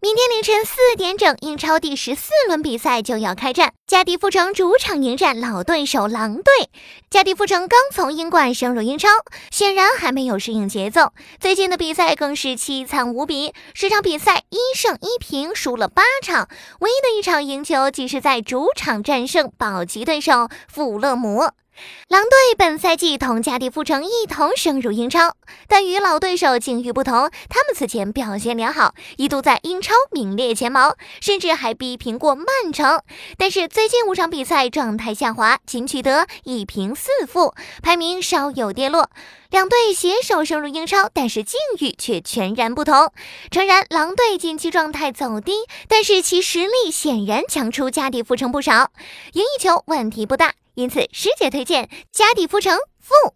明天凌晨四点整，英超第十四轮比赛就要开战，加迪夫城主场迎战老对手狼队。加迪夫城刚从英冠升入英超，显然还没有适应节奏。最近的比赛更是凄惨无比，十场比赛一胜一平，输了八场，唯一的一场赢球即是在主场战胜保级对手富勒姆。狼队本赛季同加迪夫城一同升入英超，但与老对手境遇不同，他们此前表现良好，一度在英超名列前茅，甚至还逼平过曼城。但是最近五场比赛状态下滑，仅取得一平四负，排名稍有跌落。两队携手升入英超，但是境遇却全然不同。诚然，狼队近期状态走低，但是其实力显然强出加迪夫城不少，赢一球问题不大。因此，师姐推荐家底铺成富。